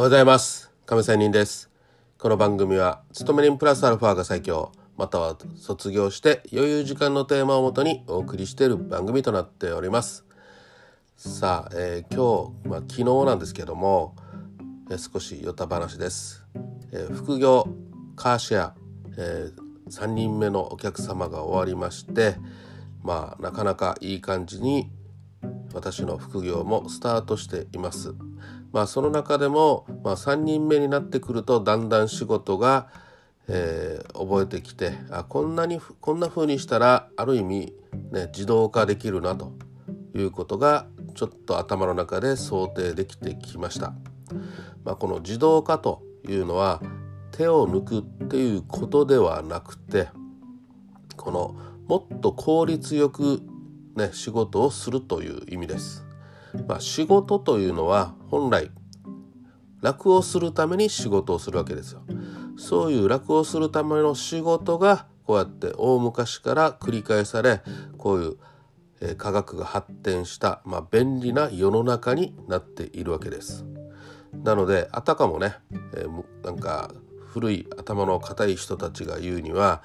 おはようございます。亀仙人です。この番組は勤め人プラスアルファが最強または卒業して余裕時間のテーマをもとにお送りしている番組となっております。さあ、えー、今日、まあ、昨日なんですけども、えー、少しヨタ話です、えー、副業カーシェア、え3人目のお客様が終わりましてまあなかなかいい感じに私の副業もスタートしています。まあその中でも、まあ、3人目になってくるとだんだん仕事が、えー、覚えてきてあこんなにこんな風にしたらある意味、ね、自動化できるなということがちょっと頭の中で想定できてきました。まあ、この自動化というのは手を抜くっていうことではなくてこのもっと効率よくね、仕事をするという意味です。まあ、仕事というのは本来楽をするために仕事をするわけですよ。そういう楽をするための仕事がこうやって大昔から繰り返されこういう、科学が発展した、まあ、便利な世の中になっているわけです。なのであたかもね、えー、なんか古い頭の固い人たちが言うには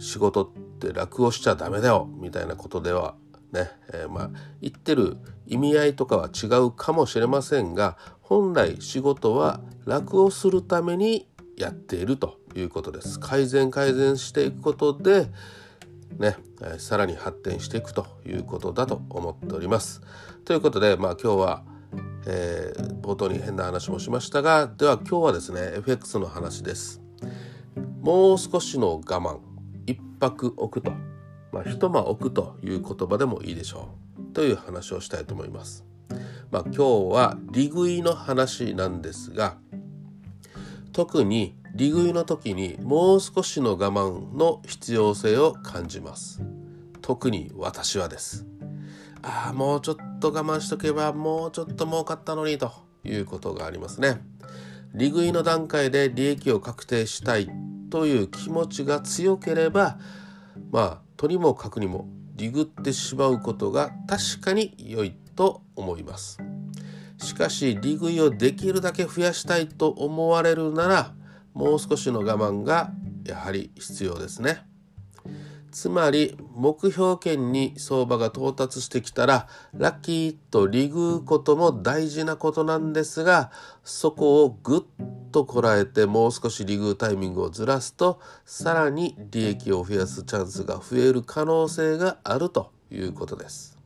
仕事って楽をしちゃダメだよみたいなことではね、えー、まあ言ってる意味合いとかは違うかもしれませんが本来仕事は楽をするためにやっているということです。改善改善していくことでね、えさらに発展していくということだと思っております。ということでまあ今日はえー、冒頭に変な話もしましたがでは今日はですね FX の話です。もう少しの我慢一泊置くと。まあ、一間置くという言葉でもいいでしょう。という話をしたいと思います。まあ、今日は利食いの話なんですが特に利食いの時にもう少しの我慢の必要性を感じます。特に私はです。ああもうちょっと我慢しとけばもうちょっと儲かったのにということがありますね。利食いの段階で利益を確定したいという気持ちが強ければまあとにもかくにもリグってしまうことが確かに良いと思います。しかし利食いをできるだけ増やしたいと思われるならもう少しの我慢がやはり必要ですね。つまり目標圏に相場が到達してきたらラッキーと利食うことも大事なことなんですがそこをぐっとこらえてもう少し利食うタイミングをずらすとさらに利益を増やすチャンスが増える可能性があるということです。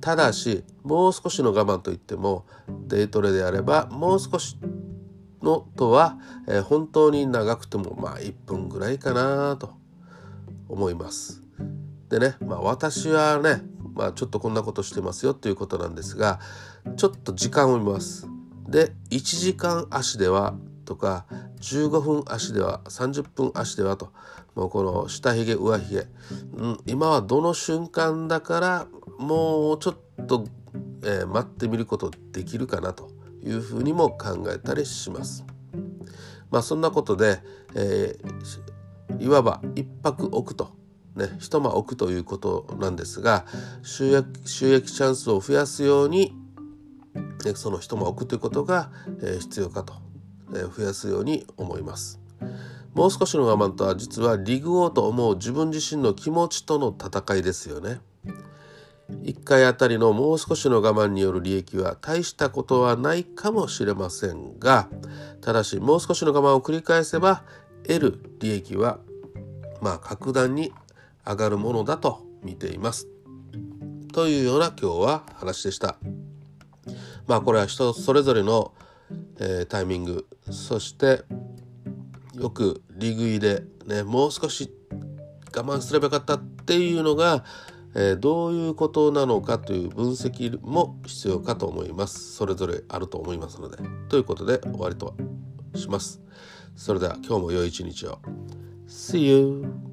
ただしもう少しの我慢といってもデイトレであればもう少しのとは、えー、本当に長くてもまあ1分ぐらいかなと思います。でね、まあ、私はね、まあ、ちょっとこんなことしてますよっていうことなんですがちょっと時間を見ます。で1時間足ではとか15分足では30分足ではと。もうこの下髭上髭、うん、今はどの瞬間だからもうちょっと、えー、待ってみることできるかなというふうにも考えたりします。まあそんなことで、えーいわば一泊置くと、ね、一間置くということなんですが収益収益チャンスを増やすようにその一間置くということが、え必要かと、え増やすように思います。もう少しの我慢とは実はリグおうと思う自分自身の気持ちとの戦いですよね。1回あたりのもう少しの我慢による利益は大したことはないかもしれませんがただしもう少しの我慢を繰り返せば得る利益はまあ格段に上がるものだと見ています。というような今日は話でした。まあこれは人それぞれの、えー、タイミングそしてよく利食いでねもう少し我慢すればよかったっていうのが、えー、どういうことなのかという分析も必要かと思います。それぞれあると思いますので。ということで終わりとします。それでは今日も良い一日を。See you!